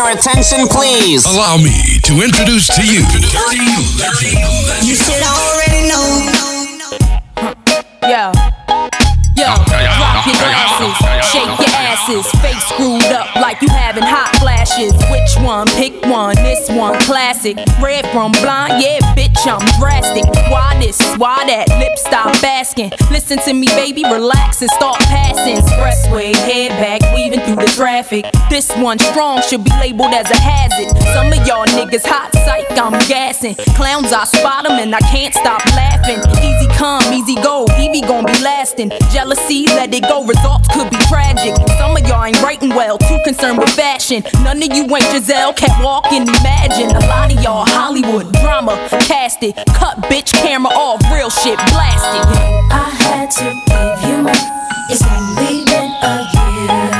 your attention, please? Allow me to introduce to you Dirty Legend. You should already know. Yo. Yo, flashes. Which one? Pick one. This one, classic. Red from blind, yeah, bitch, I'm drastic. Why this? Why that? Lip stop asking. Listen to me, baby, relax and start passing. Expressway, head back, weaving through the traffic. This one strong should be labeled as a hazard. Some of y'all niggas hot psych, I'm gassing. Clowns, I spot 'em and I can't stop laughing. Easy come, easy go, Evie gon' be lasting. Jealousy, let it go, results could be tragic. Some of y'all ain't writing well, too concerned with fashion. None of you ain't Giselle, can't walk and imagine. A lot of y'all Hollywood drama, cast it. Cut bitch camera off, real shit blasted. I had to give you. It's only been a year.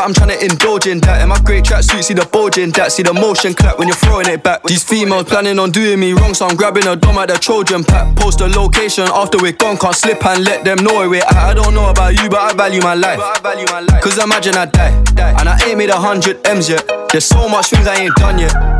I'm trying to indulge in that. In my great tracksuit, see the bulge in that. See the motion clap when you're throwing it back. These females planning on doing me wrong, so I'm grabbing a dom at the Trojan pack. Post the location after we're gone, can't slip and let them know where we're at. I don't know about you, but I value my life. Cause imagine I die, and I ain't made a hundred M's yet. There's so much things I ain't done yet.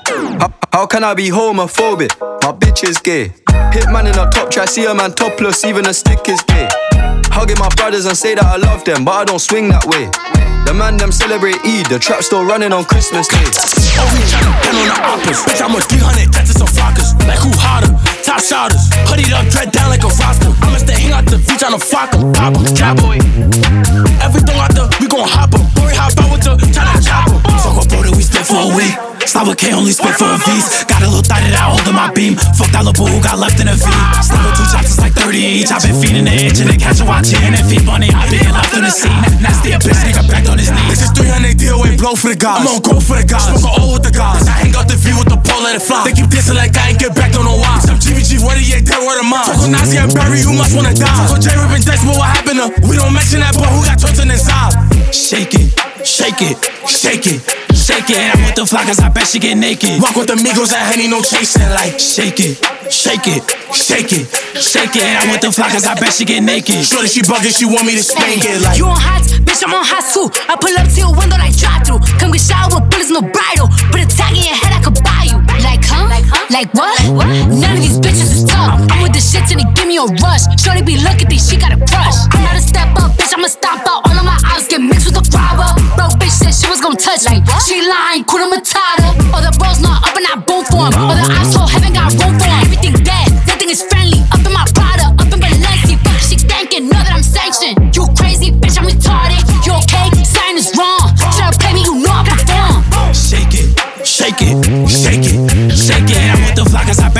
How, how can I be homophobic? My bitch is gay. Hitman in a top try, see a man topless, even a stick is gay. Hugging my brothers and say that I love them, but I don't swing that way. The man them celebrate Eid, the trap still running on Christmas Day. Oh, we tryna pen on the oppas. Bitch, I'm a 300, that's some flockers. Like who hotter? Top shotters. Hoodied up, dread down like a roster. I'ma stay hang out the beach on a 'em. Pop 'em, cowboy. Everything out there, we gon' hop 'em. Hop out with the tryna chop 'em. Fuck a bro that we spit for a week. With K, only spit for a V's. Got a little thigh that I hold in my beam. Fuck that little boo who got left in a V. With two chops, it's like 30 each. i been feeding the itch and then catch a watch and then feed money. I been left on the scene. Nasty a bitch, nigga back on his knees. This is 300 DOA blow for the guys. I'm on go for the guys. Smoke a O with the guys. I hang out the V with the pole, let it fly. They keep dissing like I ain't get back, don't know why. Some GBG, what yeah, dead word of mine. Talk on Nazi and Barry, you must wanna die. Talk on J Rip and Dex, but what happened to? We don't mention that boy who got chosen inside. Shake it, shake it, shake it, shake it. And I'm with the cause I bet she get naked. Walk with the Migos and Henny, no chasing. Like shake it, shake it, shake it, shake it. And I'm with the flockers, I bet she get naked. Shorty, she bugging, she want me to spank it. Like You on hot, bitch, I'm on hot too. I pull up to your window like drive through. Come get shower with bullets, no bridle. Put a tag in your head, I could buy you. Like, huh? Like, huh? Like what? what? None of these bitches is tough. I'm with the shit and they give me a rush. Shorty be looking, think she got a crush. I'm not a step up, bitch, I'ma stop out. All of my ops get mixed with the robber. Bro, bitch said she was gonna touch me. She lying, Kuna Matata. All the bros not up and I boom for 'em. All the ops whole heaven got room for 'em.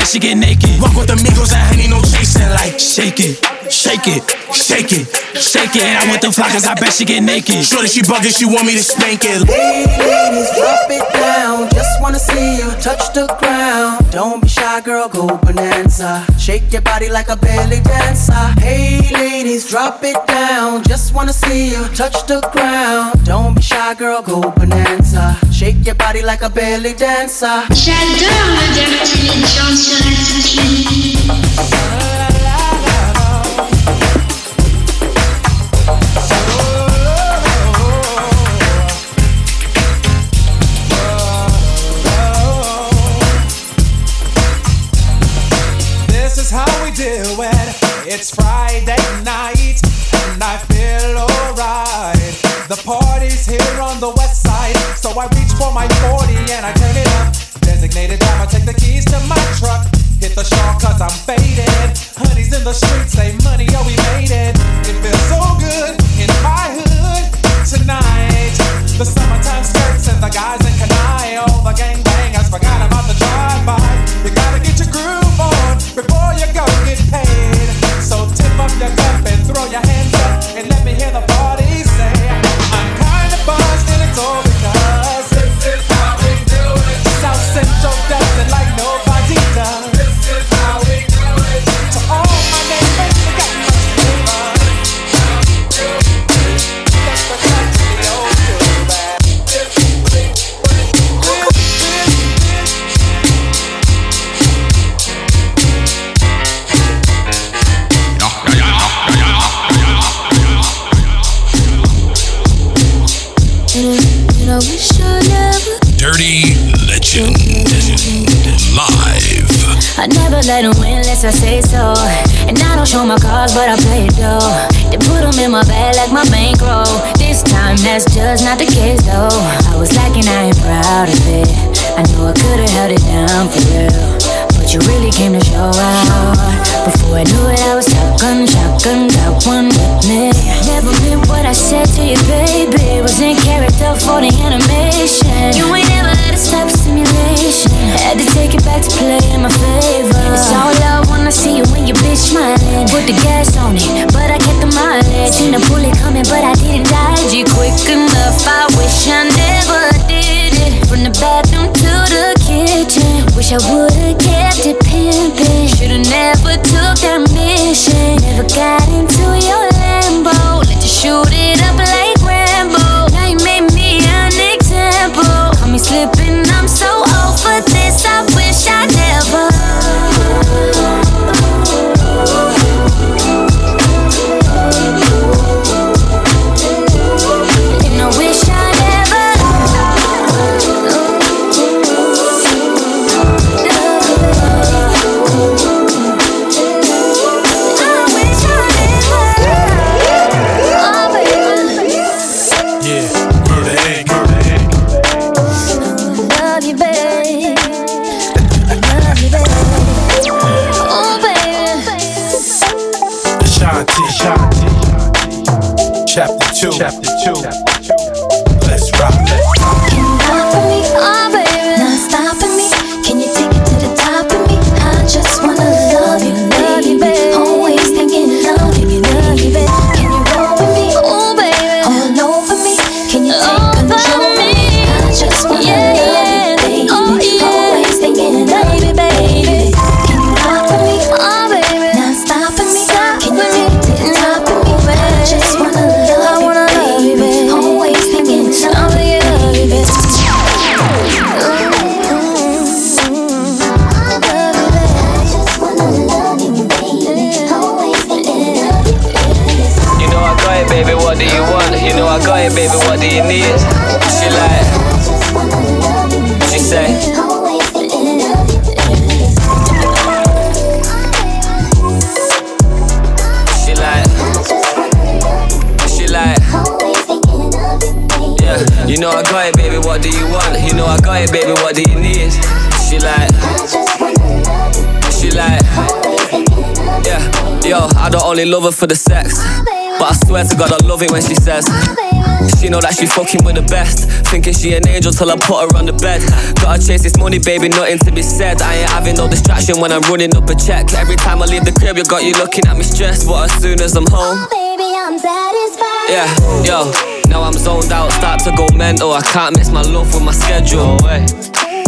She get naked. Walk with the Migos and Henny, no chasing. Like shake it, shake it, shake it, shake it. I'm with the flockers, I bet she get naked. Shorty, she bugging, she want me to spank it. Ladies, drop it down. Just wanna see you touch the ground. Don't be shy, girl, go bonanza. Shake your body like a belly dancer. Hey, ladies, drop it down. Just wanna see you touch the ground. Don't be shy, girl, go bonanza. Shake your body like a belly dancer. J'adore regarder les do it. It It's Friday night and I feel alright. The party's here on the west side, so I reach for my 40 and I turn it up. Designated driver, take the keys to my truck. Hit the shawl cause I'm faded. Honey's in the streets, say money, oh we made it. It feels so good in my hood tonight. The summertime skirts and the guys in Kanai. The gangbangers love her for the sex. But I swear to God, I love it when she says She know that she fucking with the best Thinking she an angel till I put her on the bed Gotta chase this money, baby, nothing to be said I ain't having no distraction when I'm running up a check Every time I leave the crib, you got you looking at me stressed But as soon as I'm home oh, Baby, I'm satisfied. yeah, yo, now I'm zoned out, start to go mental. I can't miss my love with my schedule.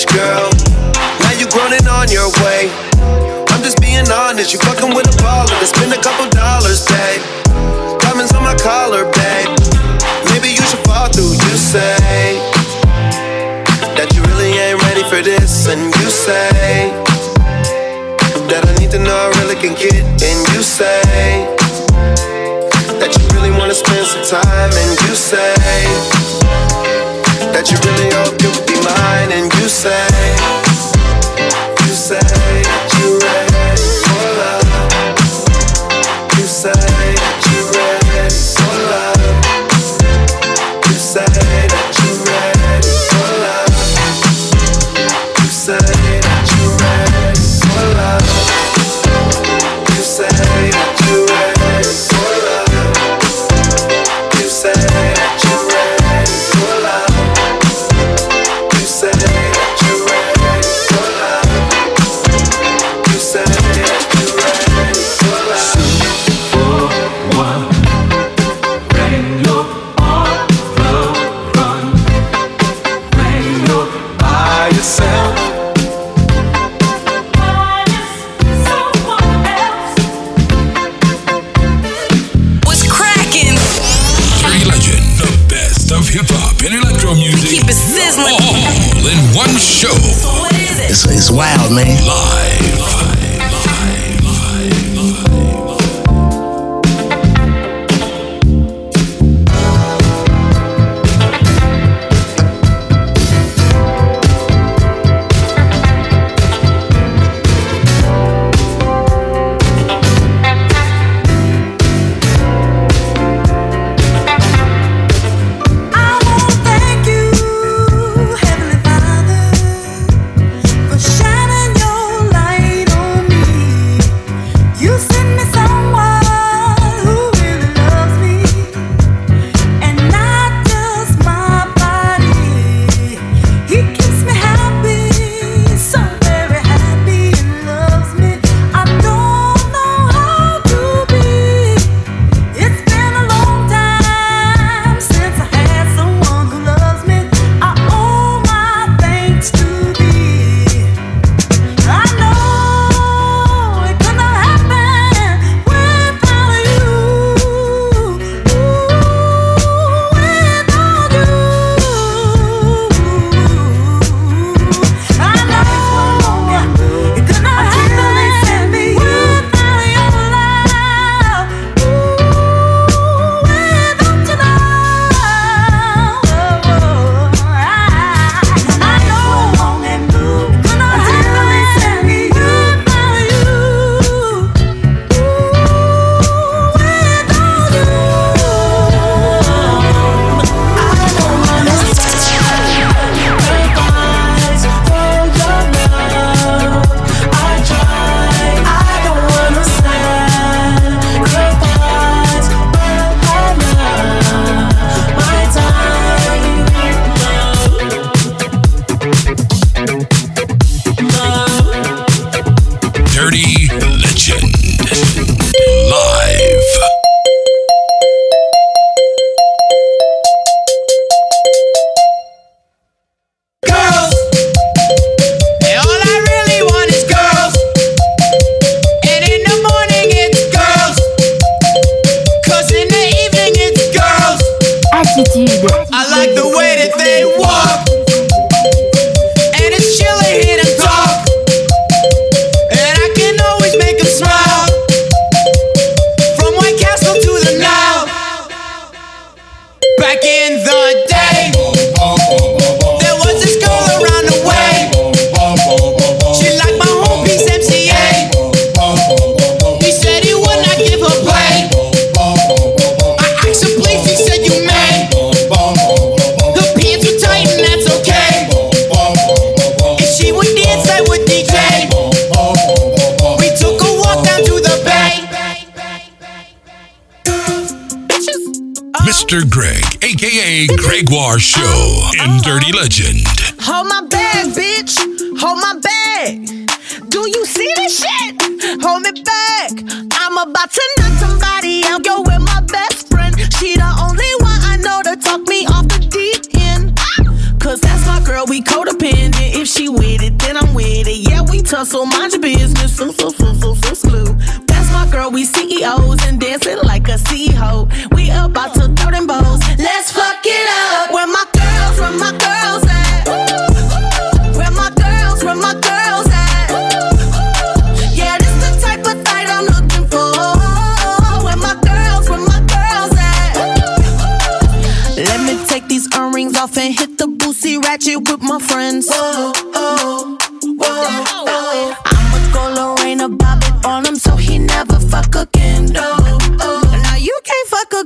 bitch, girl. Now you groaning on your way. I'm just being honest, you fucking with a baller. To spend a couple dollars, babe. Diamonds on my collar, babe. Maybe you should fall through. You say that you really ain't ready for this, and you say that I need to know I really can get, and you say that you really wanna spend some time, and you say that you really hope you'll be mine, and you say.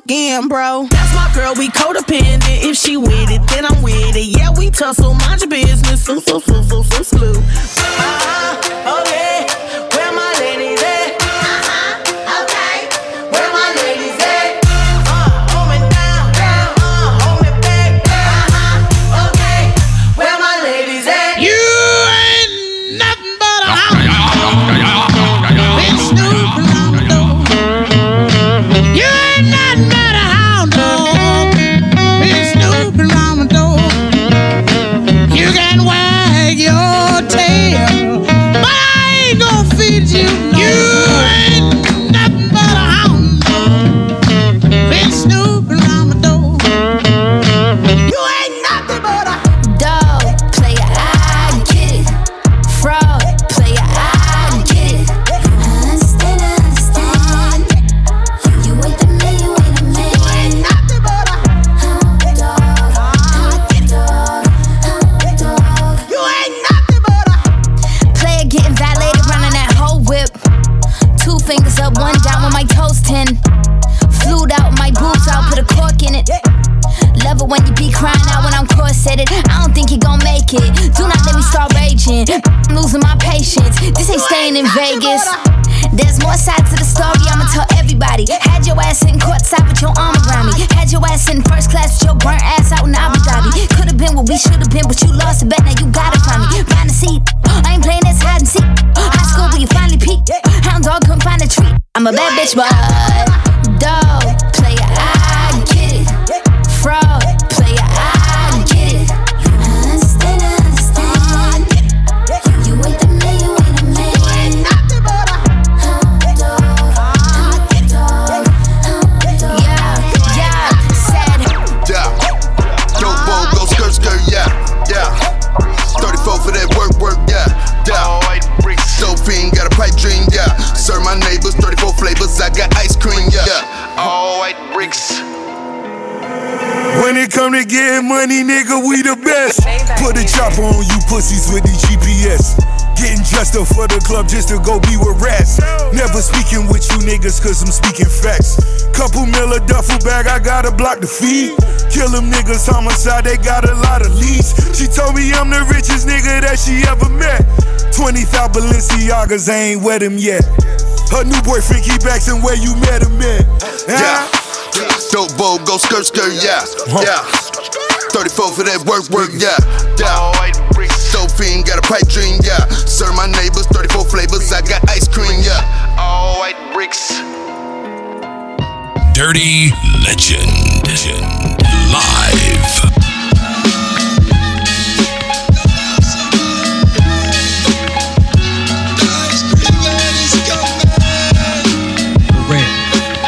again, bro. That's my girl, we codependent. If she with it, then I'm with it. Yeah, we tussle, mind your business. So, so, so, so, so, slew. Uh. I'm a bad bitch, but Stuff for the club just to go be with rats. Never speaking with you niggas cause I'm speaking facts. Couple mil a duffel bag, I gotta block the feed. Kill them niggas, homicide, they got a lot of leads. She told me I'm the richest nigga that she ever met. 20,000 Balenciagas, I ain't wet him yet. Her new boyfriend keep asking where you met him at. Yeah. yeah. Dope bow, go skirt skirt, yeah. Yeah. 34 for that work work, yeah. Yeah. Dope fiend, got a pipe dream, yeah serve my neighbors 34 flavors. I got ice cream, yeah. All white bricks. Dirty Legend. Live.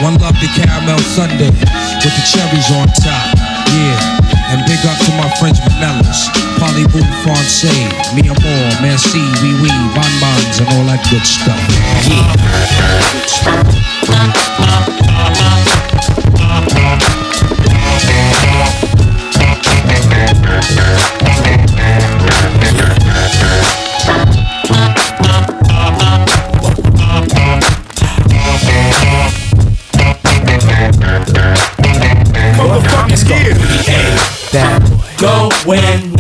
One love the caramel sundae with the cherries on top. Yeah. And big up to my French vanillas, Polyboom Francais, me amour, merci, oui oui, Bonds, and all that good stuff. Yeah. Going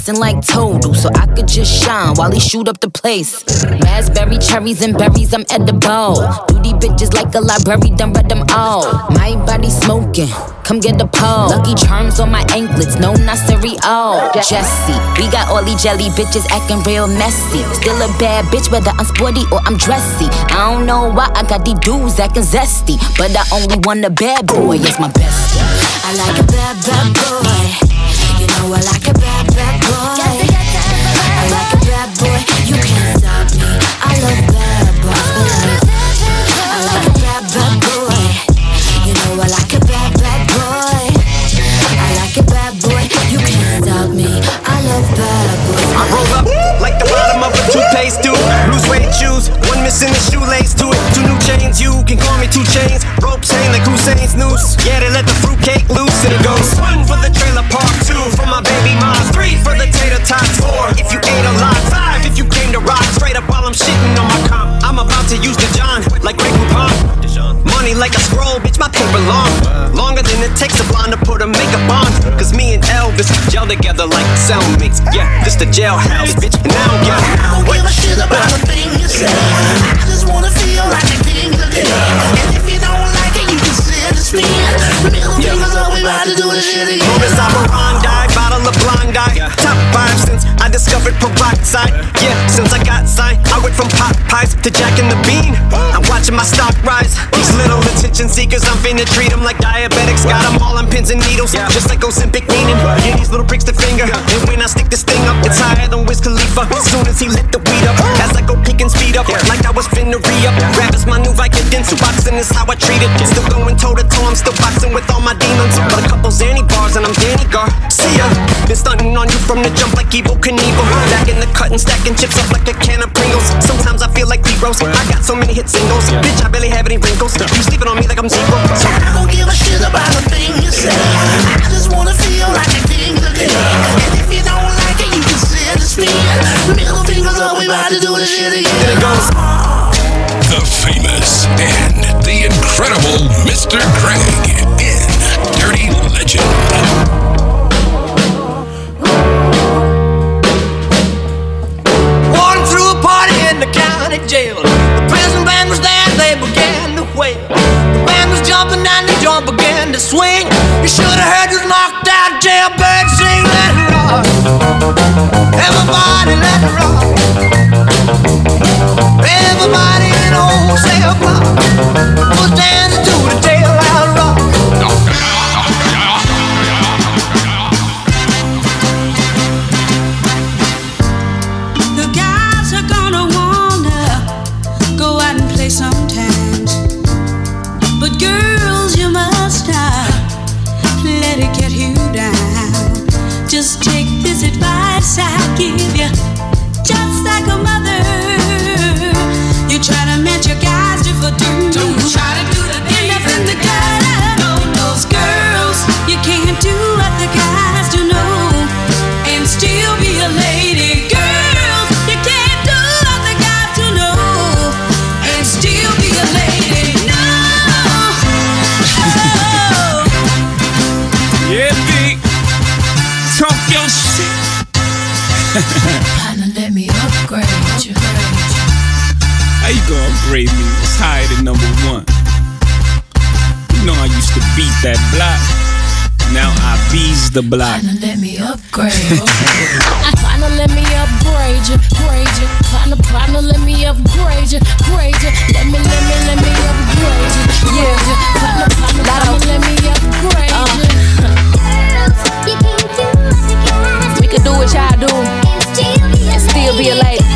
dancing like Total, so I could just shine while he shoot up the place. Raspberry, cherries, and berries, I'm edible. Duty bitches like a library, done read them all. My body smoking, come get the pole. Lucky charms on my anklets, no not cereal. Jesse, we got all these jelly bitches acting real messy. Still a bad bitch, whether I'm sporty or I'm dressy. I don't know why I got these dudes acting zesty, but I only want a bad boy, it's my bestie. I like a bad, bad boy. You I like a bad, bad boy. I like a bad boy. You can't stop me. Oh, I love bad boys. I like a bad, bad boy. You know I like a bad, bad boy. I like a bad boy. You can't stop me. I love bad boys. I roll up like the bottom of a toothpaste tube. Blue suede shoes, one missing a shoelace to it. Two new chains, you can call me two chains. Ropes hang like Hussein's noose. Yeah, they let the fruitcake loose the tots, four if you ate a lot, five if you came to rock straight up while I'm shitting on my comp. I'm about to use the John like Grey Poupon. Money like a scroll, bitch, my paper long. Longer than it takes a blonde to put a makeup on. Cause me and Elvis gel together like cellmates. Yeah, this the jailhouse, bitch, and I don't I give a shit about a thing you say. I just wanna feel like a king again. And if you don't like it, you can. Middle fingers up, we about to do this shit again. Modus operandi, bottle of blind eye. Top five since I discovered peroxide. Yeah, since I got signed, I went from pop pies to Jack and the Bean. I'm watching my stock rise. These little attention seekers, I'm finna treat them like diabetics. Got them all on pins and needles, just like Ozempic meaning. Yeah, these little pricks the finger. And when I stick this thing up, it's higher than Wiz Khalifa. As soon as he lit the weed up, as I go peek and speed up, like I was finna re up. Rap is my new Vicodin, so boxing is how I treat it. Still going toe to toe, I'm still boxing with all my demons. But a couple Zanny bars and I'm Danny Gar. See ya. Been stunting on you from the jump like Evel Knievel. Back in the cut and stacking chips up like a can of Pringles. Sometimes I feel like D-Rose. I got so many hit singles. Bitch, I barely have any wrinkles. You sleeping on me like I'm zero. So I don't give a shit about a thing you say. I just wanna feel like a king again. And if you don't like it, you can spin. Middle fingers up, we about to do this shit again. There it goes. The famous and the incredible Mr. Craig Dirty Legend. A party in the county jail. The prison band was there, they began to wail. The band was jumping and the jump began to swing. You should have heard knocked out sing, rock. Everybody let it rock. Everybody in the whole cell block was dancing to the bees the block. Let me upgrade. Partner, let me upgrade you, grade you. Partner, partner, let me upgrade you, grade you. Let me, let me, let me upgrade you, grade you. Partner, partner, partner, let me upgrade you. Uh. We could do what y'all do and still be a lady.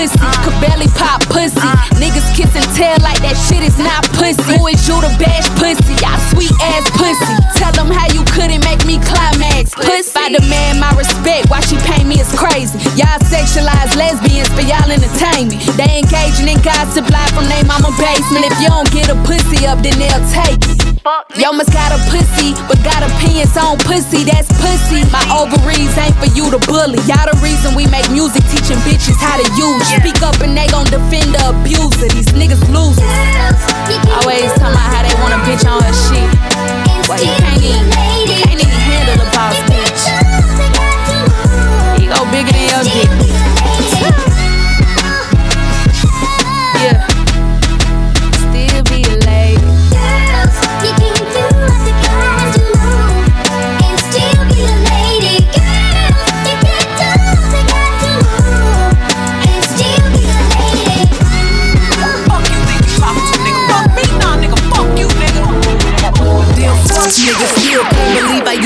Pussy? Could barely pop pussy. Niggas kiss and tell like that shit is not pussy. Who is you to bash pussy? Y'all sweet ass pussy. Tell them how you couldn't make me climax. Pussy. I demand my respect, why she pay me is crazy. Y'all sexualize lesbians for y'all entertainment. They engaging in gossip live from their mama basement. If you don't get a pussy up, then they'll take it. Yo must got a pussy, but got opinions on pussy. That's pussy. My ovaries ain't for you to bully. Y'all the reason we make music, teaching bitches how to use. it. Speak up and they gon' defend the abuser. These niggas losers. Always talking about how they want a bitch on her shit. Well, you can't even, can't even handle a boss bitch. You go bigger than your dick. Nigga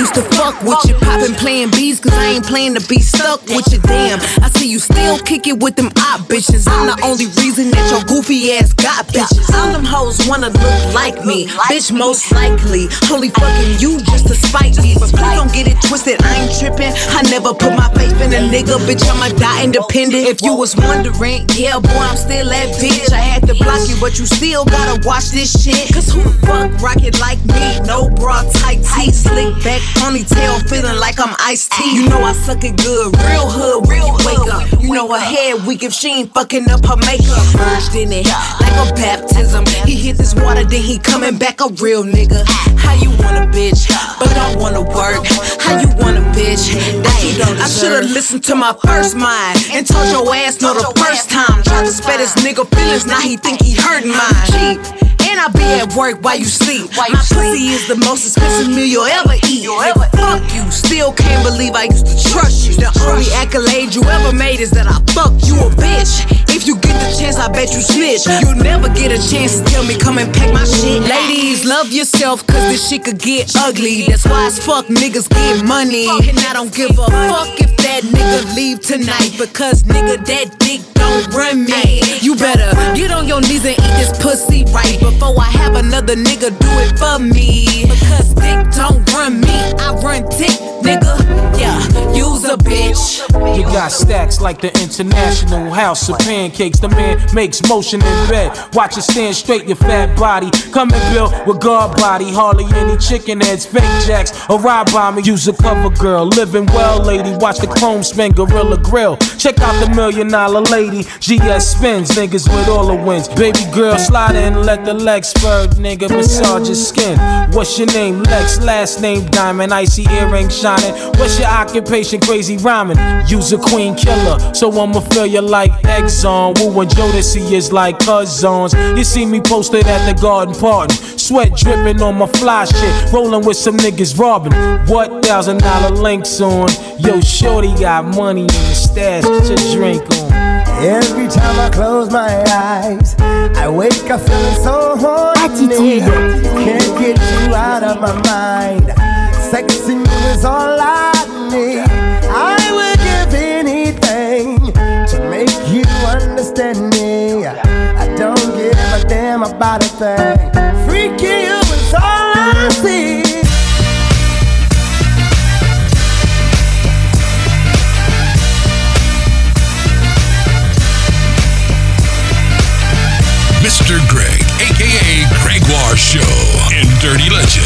used to fuck with you. Poppin' playing beats, cause I ain't playing to be stuck with you. Damn, I see you still kick it with them op bitches. I'm the only reason that your goofy ass got bitches. All them hoes wanna look like me. Bitch, most likely. Only fucking you just to spite me. But please don't get it twisted, I ain't trippin'. I never put my faith in a nigga, bitch. I'ma die independent. If you was wondering, yeah, boy, I'm still that bitch. I had to block you, but you still gotta watch this shit. Cause who the fuck rock it like me? No bra, tight tee, slick back, ponytail, feeling like I'm iced tea. You know I suck it good, real hood, real wake up. You know her head weak if she ain't fucking up her makeup. Merged in it like a baptism. He hit this water, then he coming back a real nigga. How you want a bitch, but don't wanna work? How you want a bitch that you don't I should've listened to my first mind and told your ass no the first time. Tried to spare this nigga feelings, now he think he hurting mine. Cheap. And I be at work while you sleep. My pussy is the most expensive meal you'll ever eat. Nigga, fuck you. Still can't believe I used to trust you. The only accolade you ever made is that I fucked you a bitch. You get the chance, I bet you snitch. You'll never get a chance to tell me come and pack my shit. Ladies, love yourself, cause this shit could get ugly. That's why as fuck niggas get money. And I don't give a fuck if that nigga leave tonight. Because nigga, that dick don't run me. You better get on your knees and eat this pussy right before I have another nigga do it for me. Because dick don't run me, I run dick, nigga. Yeah, use a bitch. You got stacks like the International House of Pancakes. The man makes motion in bed. Watch it stand straight, your fat body. Coming built with guard body. Hardly any chicken heads, fake jacks, or ride by me. Use a cover girl. Living well, lady. Watch the chrome spin, Gorilla Grill. Check out the million dollar lady. GS spins, niggas with all the wins. Baby girl, slide in, let the legs spur, nigga. Massage your skin. What's your name? Lex, last name Diamond. Icy earring shining. What's your occupation? Crazy rhyming. Use a queen killer, so I'ma feel you like Exxon. Woo and Jodeci is like cousins. You see me posted at the garden party. Sweat dripping on my fly shit. Rolling with some niggas robbing. What thousand dollar links on? Yo, shorty got money in the stash. Get your drink on. Every time I close my eyes, I wake up feeling so horny. Can't get you out of my mind. Sexing you is all I need. I don't give a damn about a thing. Freaky, you is all I see. Mr. Greg, aka Gregoire Show, in Dirty Legend.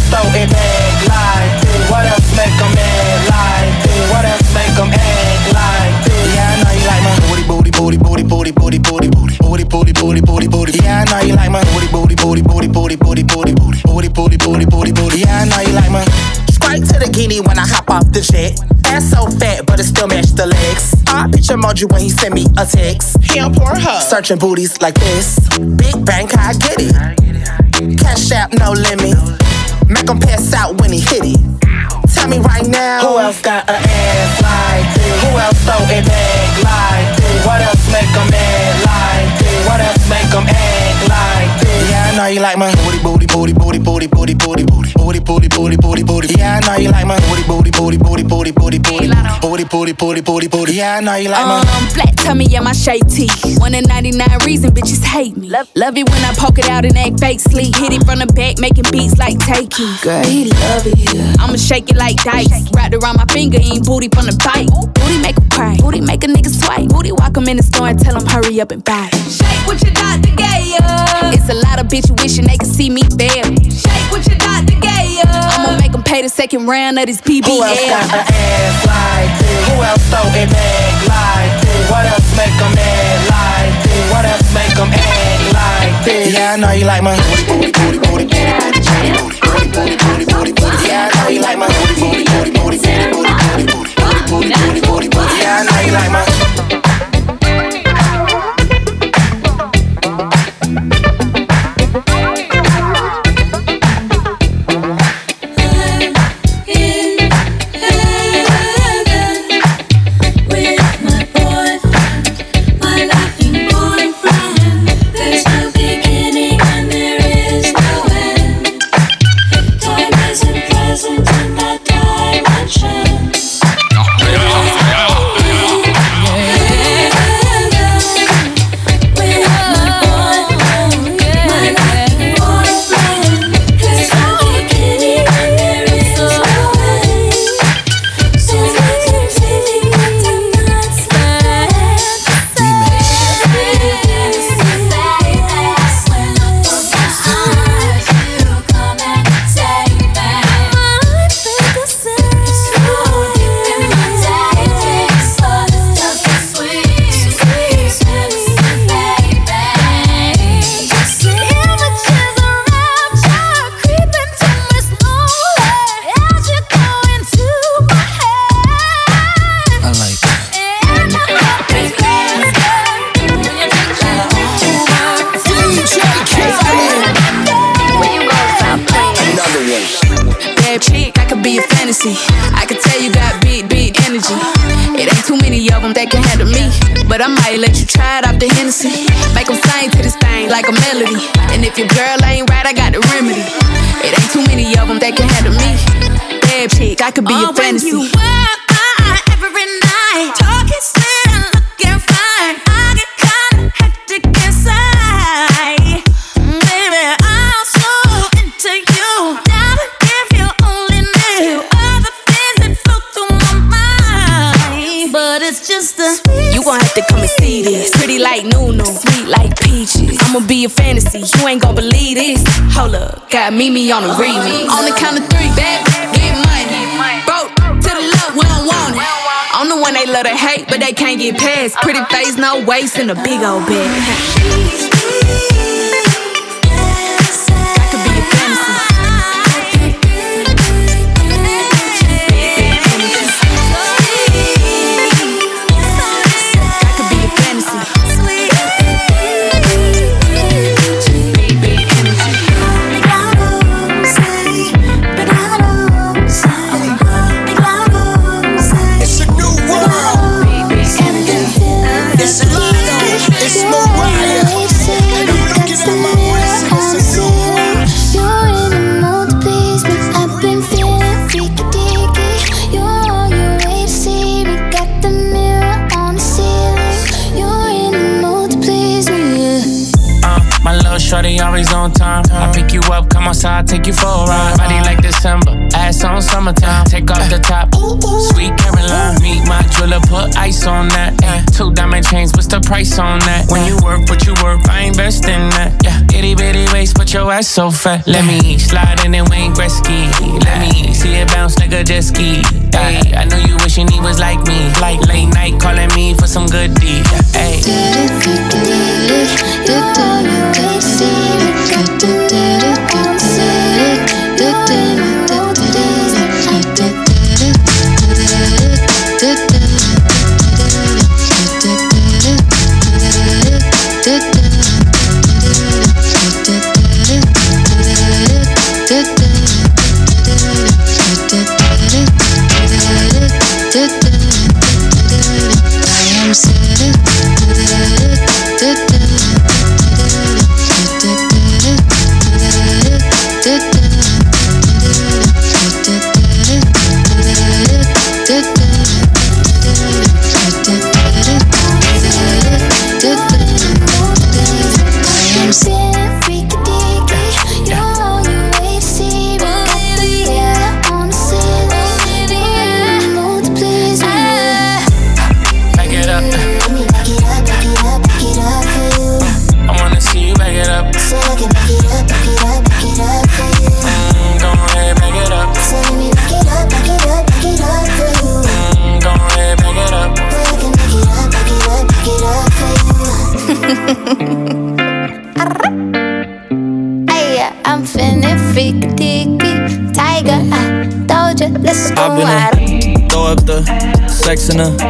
This? Who it back like this? What else make 'em mad like this? What else make 'em act like this? Yeah, I know you like my booty, booty, booty, booty, booty, booty, booty, booty, booty, booty, booty, booty, booty. Yeah, I know you like my booty, booty, booty, booty, booty, booty, booty, booty, booty, booty, booty, booty, booty. Yeah, I know you like my. Straight to the guinea when I hop off the jet. Ass so fat, but it still match the legs. I picture emoji when he sent me a text. He on Pornhub. Searching booties like this. Big bank, I get it. Cash out, no limit. Make him pass out when he hit it. Tell me right now. Who else got an ass like this? Who else throw it back like this? What else make 'em mad like this? What else make 'em act know you like my booty, booty, booty, booty, booty, booty, booty, booty, booty, booty, booty, booty, booty. Yeah, I know you like my booty, booty, booty, booty, booty, booty, booty, booty, booty, booty, booty, booty. Yeah, I know you like my. Um, flat tummy, yeah, my shade tee. One in 99 reason bitches hate me. Love, love it when I poke it out and act fake sleep. Hit it from the back, making beats like takey. Girl, he love it. I'ma shake it like dice. Wrapped around my finger, eating booty from the bite. Booty make him cry. Booty make a nigga swipe. Booty walk him in the store and tell him hurry up and buy. Shake what your doctor gave ya. It's a lot of bitch wishing they could see me fail. Shake what your doctor gave ya. I'ma make him pay the second round of this PBL. Who else got an ass like this? Who else throw it back like this? What else make 'em mad like this? What else make 'em act like this? Yeah, I know you like my booty, booty, booty, booty, booty, booty, booty, booty, booty, booty, booty. Yeah, I know you like my booty, booty, booty, booty, booty, booty, booty, booty, booty, booty, booty, booty. Yeah, I know you like my. I could be a oh, fantasy. When you walk by every night, talking sweet and looking fine, I get kinda hectic inside. Baby, I'm so into you. Never if you only knew all the things that flow through my mind. But it's just a You gon' have to come and see this. Pretty like Nunu, sweet like peaches. I'ma be a fantasy, you ain't gon' believe this. Hold up, got Mimi on the remix. On the count of three, love to hate, but they can't get past. Pretty face, no waist, and a big old bag. Price on that? When you work, what you work, I invest in that. Yeah, itty bitty waist, but your ass so fat. Let me slide in and Wayne Gretzky. Let me see it bounce like a jet ski. Hey, I know you wishing he was like me. Like late night calling me for some good deed. Hey. Sex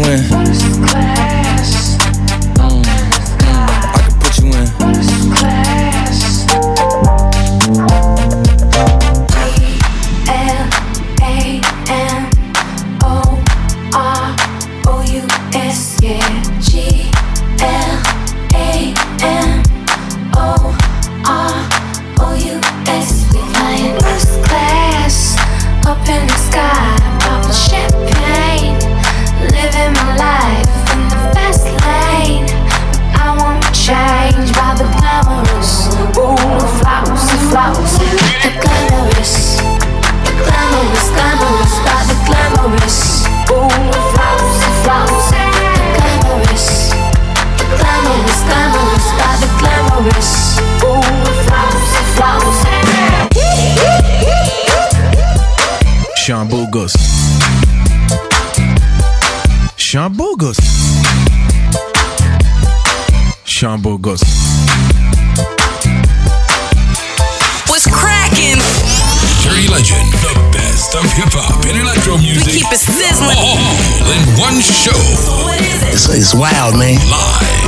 I It's wild, man. Live.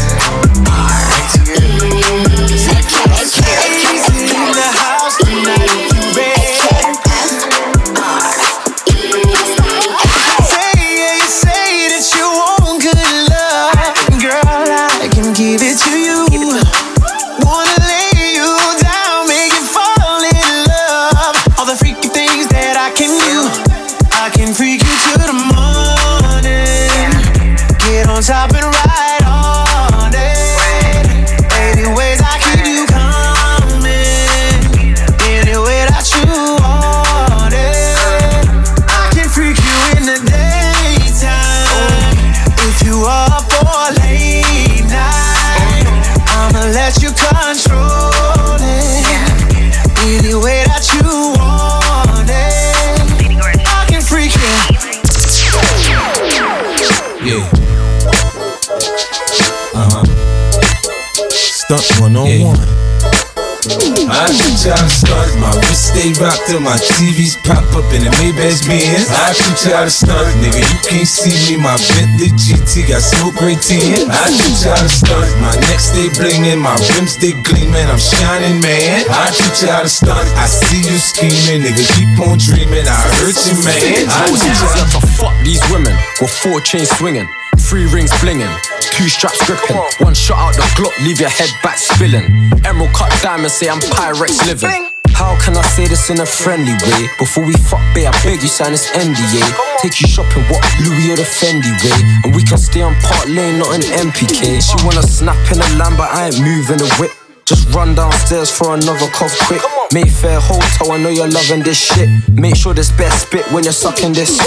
Try to start, my wrist stay rocked till my TVs pop up in the Maybach Benz. I can try to start, nigga, you can't see me, my Bentley GT got smoke right in. I can try to start, my neck stay blingin', my rims they gleamin', I'm shining, man. I can try to start, I see you scheming, nigga, keep on dreaming, I hurt you, man. I easier try to fuck these women with four chains swinging, three rings blinging, two straps gripping, one shot out the Glock, leave your head back spilling. Emerald cut diamonds, say I'm Pyrex living. How can I say this in a friendly way? Before we fuck, babe, I beg you sign this NDA. Take you shopping, what Louis or the Fendi way? And we can stay on Park Lane, not in MPK. She wanna snap in a lamb, but I ain't moving the whip. Just run downstairs for another cough quick. Mayfair Hotel, I know you're loving this shit. Make sure this best spit when you're sucking this.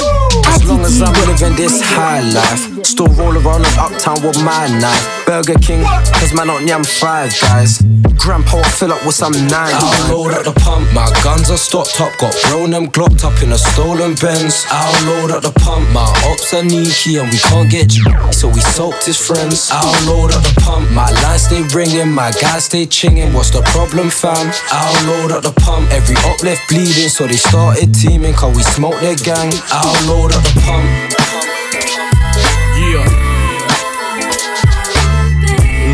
As long as I'm living this high life, still roll around in uptown with my knife. Burger King, cause man on yam five guys. Grandpa will fill up with some nine. I'll load up the pump, my guns are stocked up. Got bro them glocked up in a stolen Benz. I'll load up the pump, my ops are sneaky and we can't get you. So we soaked his friends. I'll load up the pump, my lines stay ringing, my guys stay chinging. What's the problem, fam? I'll load up the pump, every up left bleeding, so they started teaming, cause we smoked their gang. I'll load up the pump. Yeah.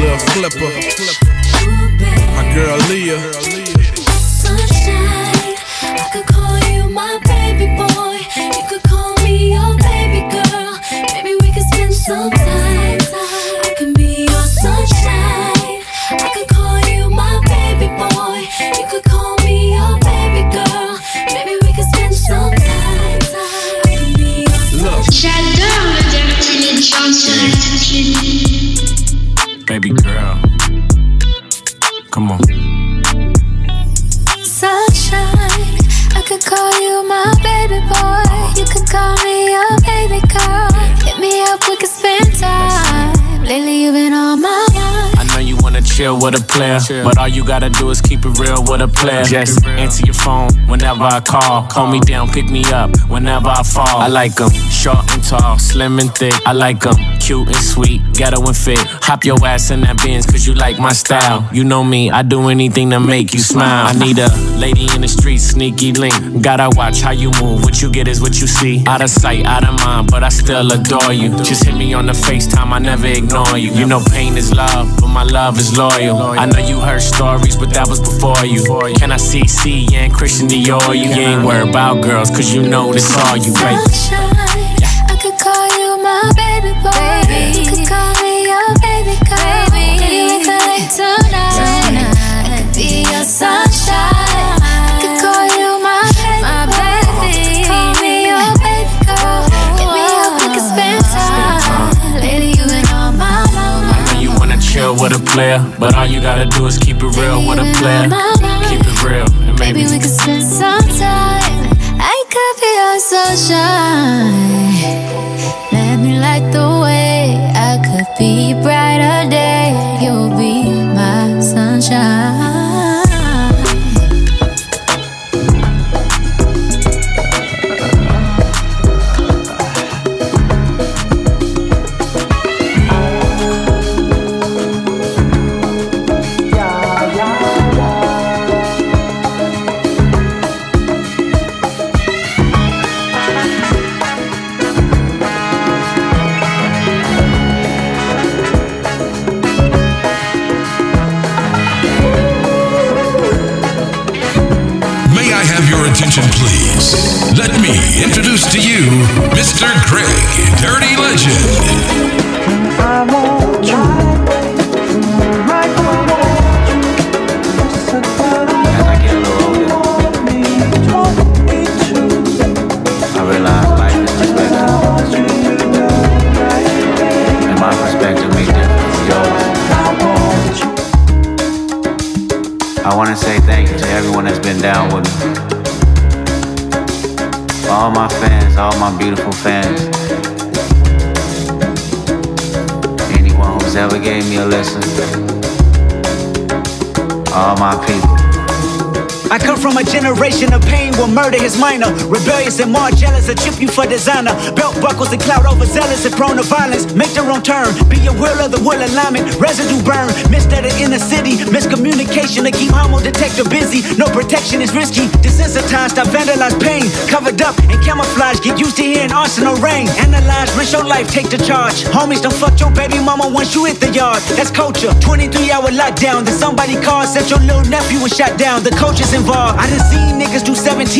Lil Flipper. My girl Leah. My baby boy. You could call me your baby girl. Hit me up, we could spend time. Lately, you've been on my mind. I know you wanna chill with a player, but all you gotta do is keep it real with a player. Just answer your phone whenever I call. Call me down, pick me up whenever I fall. I like 'em short and tall, slim and thick. I like 'em cute and sweet, ghetto and fit. Hop your ass in that Benz, cause you like my style. You know me, I do anything to make you smile. I need a lady in the street, sneaky link. Gotta watch how you move, what you get is what you see. Out of sight, out of mind, but I still adore you. Just hit me on the FaceTime, I never ignore you. You know pain is love, but my love is loyal. I know you heard stories, but that was before you. Can I see C and Christian Dior? You ain't worried about girls, cause you know this all you, baby. Baby boy. You could call me your baby girl. Baby, we could like tonight. I could be your sunshine. I could call you my baby boy. Call me your baby girl. Hit me up, we could spend time. Lady, you been on my mind. When you wanna chill with a player, but all you gotta do is keep it real with a player. Keep it real, and maybe Maybe we could spend some time. I could be your sunshine. Mr. Greg, Dirty Legend. Murder is minor. Rebellious and more jealous, a chip you for designer. Belt buckles and cloud overzealous and prone to violence. Make their own turn. Be aware of the will alignment. Residue burn. Missed at the inner city. Miscommunication to keep homo detector busy. No protection is risky. Desensitized, I vandalize pain. Covered up and camouflage. Get used to hearing arsenal rain. Analyze, risk your life, take the charge. Homies, don't fuck your baby mama once you hit the yard. That's culture. 23 hour lockdown. Then somebody called, said your little nephew was shot down. The coach is involved. I done seen niggas do 17.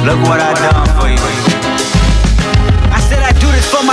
Look what I done for you. I said I do this for my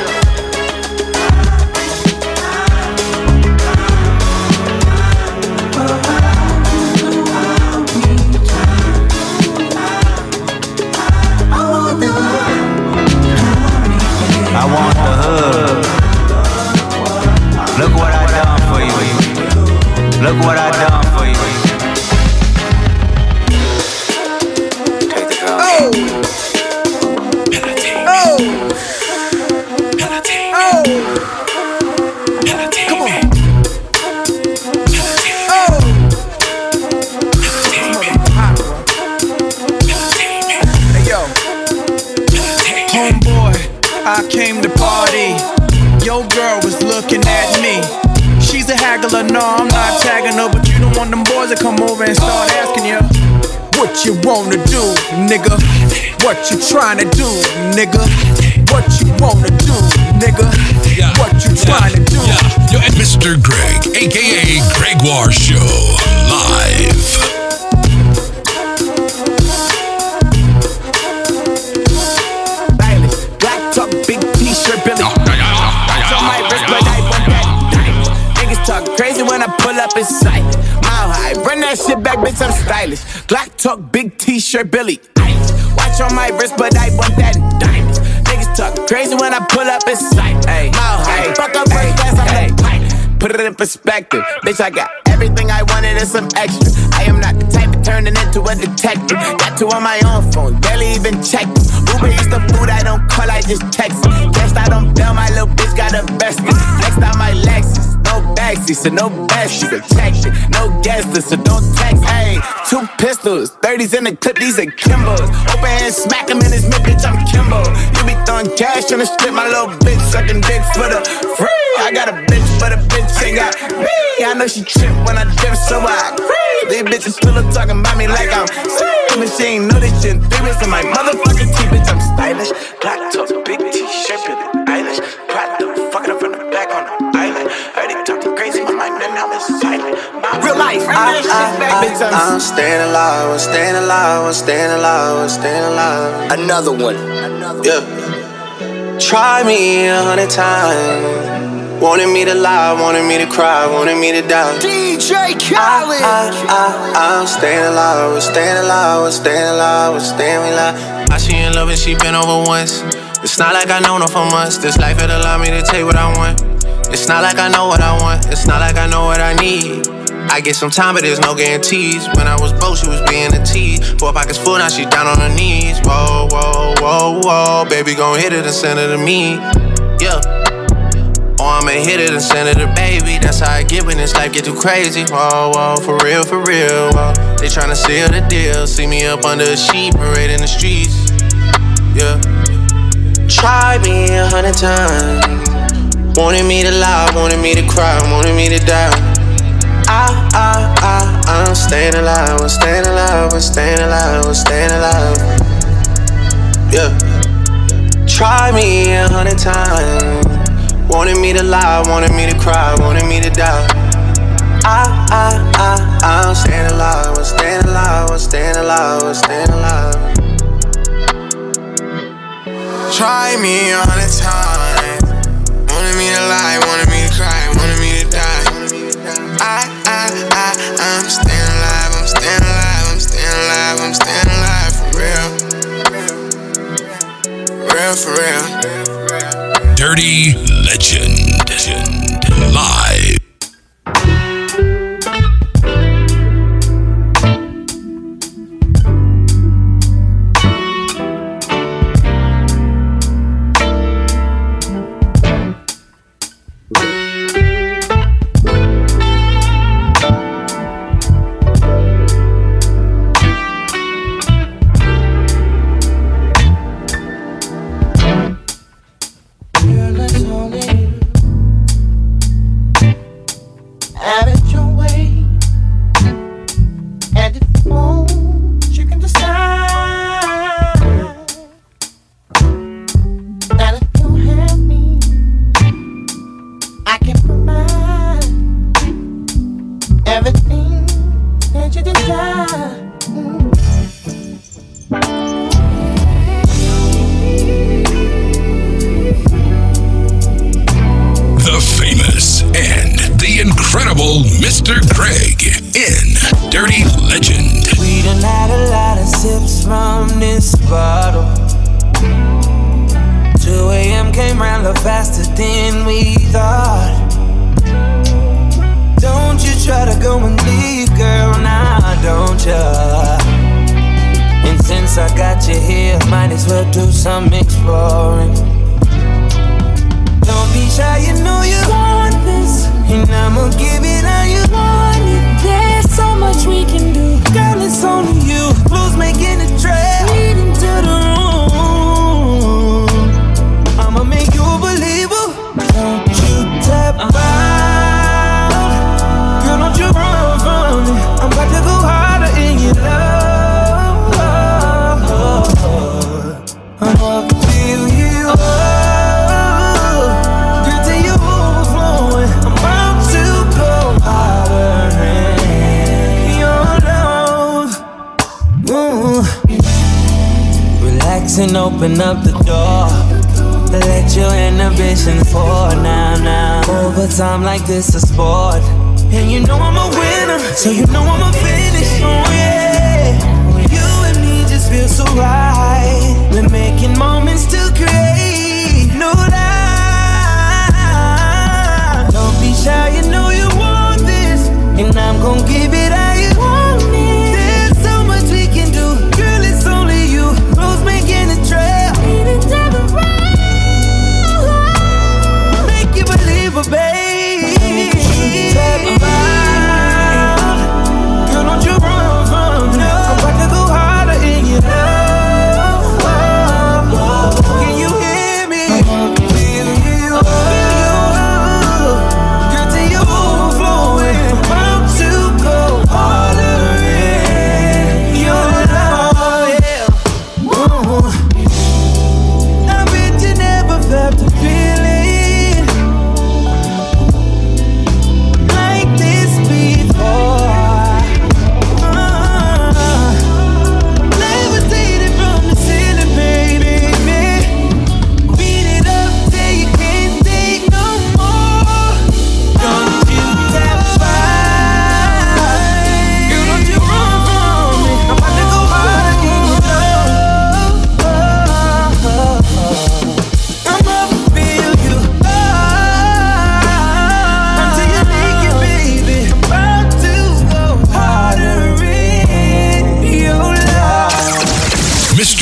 Look what I done for you. Oh. Oh. Oh. Come on. Oh. Hey, yo. Homeboy, I came to party. Your girl was looking at me. A haggler, no, I'm not tagging her, but you don't want them boys to come over and start asking you. What you wanna do, nigga? What you trying to do, nigga? What you wanna do, nigga? What you trying to do? Yo, and Mr. Greg, aka Gregoire Show, live. In sight. Mile high, run that shit back, bitch, I'm stylish. Black talk, big t-shirt, Billie. Ice. Watch on my wrist, but I want that diamond. Niggas talk crazy when I pull up in sight. Mile high, fuck up first class, I'm. Put it in perspective, bitch. I got everything I wanted and some extra. I am not the type of turning into a detective. Got two on my own phone, barely even check them. Uber is the food I don't call, I just text it. Guessed I don't bail, my little bitch got a vested. Flexed out my Lexus, no backseat, so no bestie. Protection, no guesses, so don't text. Hey, two pistols, 30s in the clip, these are Kimbos. Open hand, smack him in his mid, bitch, I'm Kimbo. You be throwing cash on the strip, my little bitch sucking dick for the free. I got a bitch, but a bitch ain't got me. I know she trip when I dip, so I agree. These bitches still up talking about me like I'm sick. And she ain't know this shit. Three bits in my motherfucking teeth, bitch, I'm stylish. Black top, big t-shirt, Billie Eilish. Prada, fucking up from the back on the island. Heard it talking crazy, my mind, and now it's silent. My real life, I, real shit I, bitch, I'm I, I'm staying alive, I'm staying alive, I'm staying alive, I'm staying alive. Another one. Another Yeah. Try me a hundred times. Wanted me to lie, wanted me to cry, wanted me to die. DJ Khaled. I, I, I, I'm staying alive, I'm staying alive, I'm staying alive, I'm staying alive. I she in love and she been over once. It's not like I know her for months. This life it allowed me to take what I want. It's not like I know what I want. It's not like I know what I need. I get some time, but there's no guarantees. When I was broke, she was being a tease. Four pockets full, now she down on her knees. Whoa, whoa, whoa, whoa. Baby, gon' hit it and send it to me. Yeah. Oh, or I'ma hit it and send it to baby. That's how I get when this life get too crazy. Whoa, whoa, for real, for real. Whoa. They tryna seal the deal. See me up under a sheet, parade in the streets. Yeah. Try me a hundred times. Wanted me to lie, wanted me to cry, wanted me to die. I, I, I, I'm staying alive, I'm staying alive, I'm staying alive, I'm staying alive. Yeah. Try me a hundred times. Wanted me to lie, wanted me to cry, wanted me to die. I, I, I, I'm staying alive, I'm staying alive, I'm staying alive, I'm staying alive. Try me a hundred times. Wanted me to lie, wanted me to cry, wanted me to die. I, I, I, I'm staying alive, I'm staying alive, I'm staying alive, I'm staying alive for real. Real for real. Dirty Legend. Live. finishing four now, now. Overtime like this a sport. And you know I'm a winner, so you know I'm a finish. Oh, yeah. When you and me just feel so right. We're making moments to create. No lie. Don't be shy, you know you want this. And I'm gonna give it up.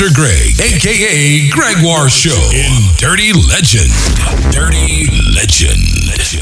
Mr. Greg, aka Gregoire Show, in Dirty Legend. Dirty Legend.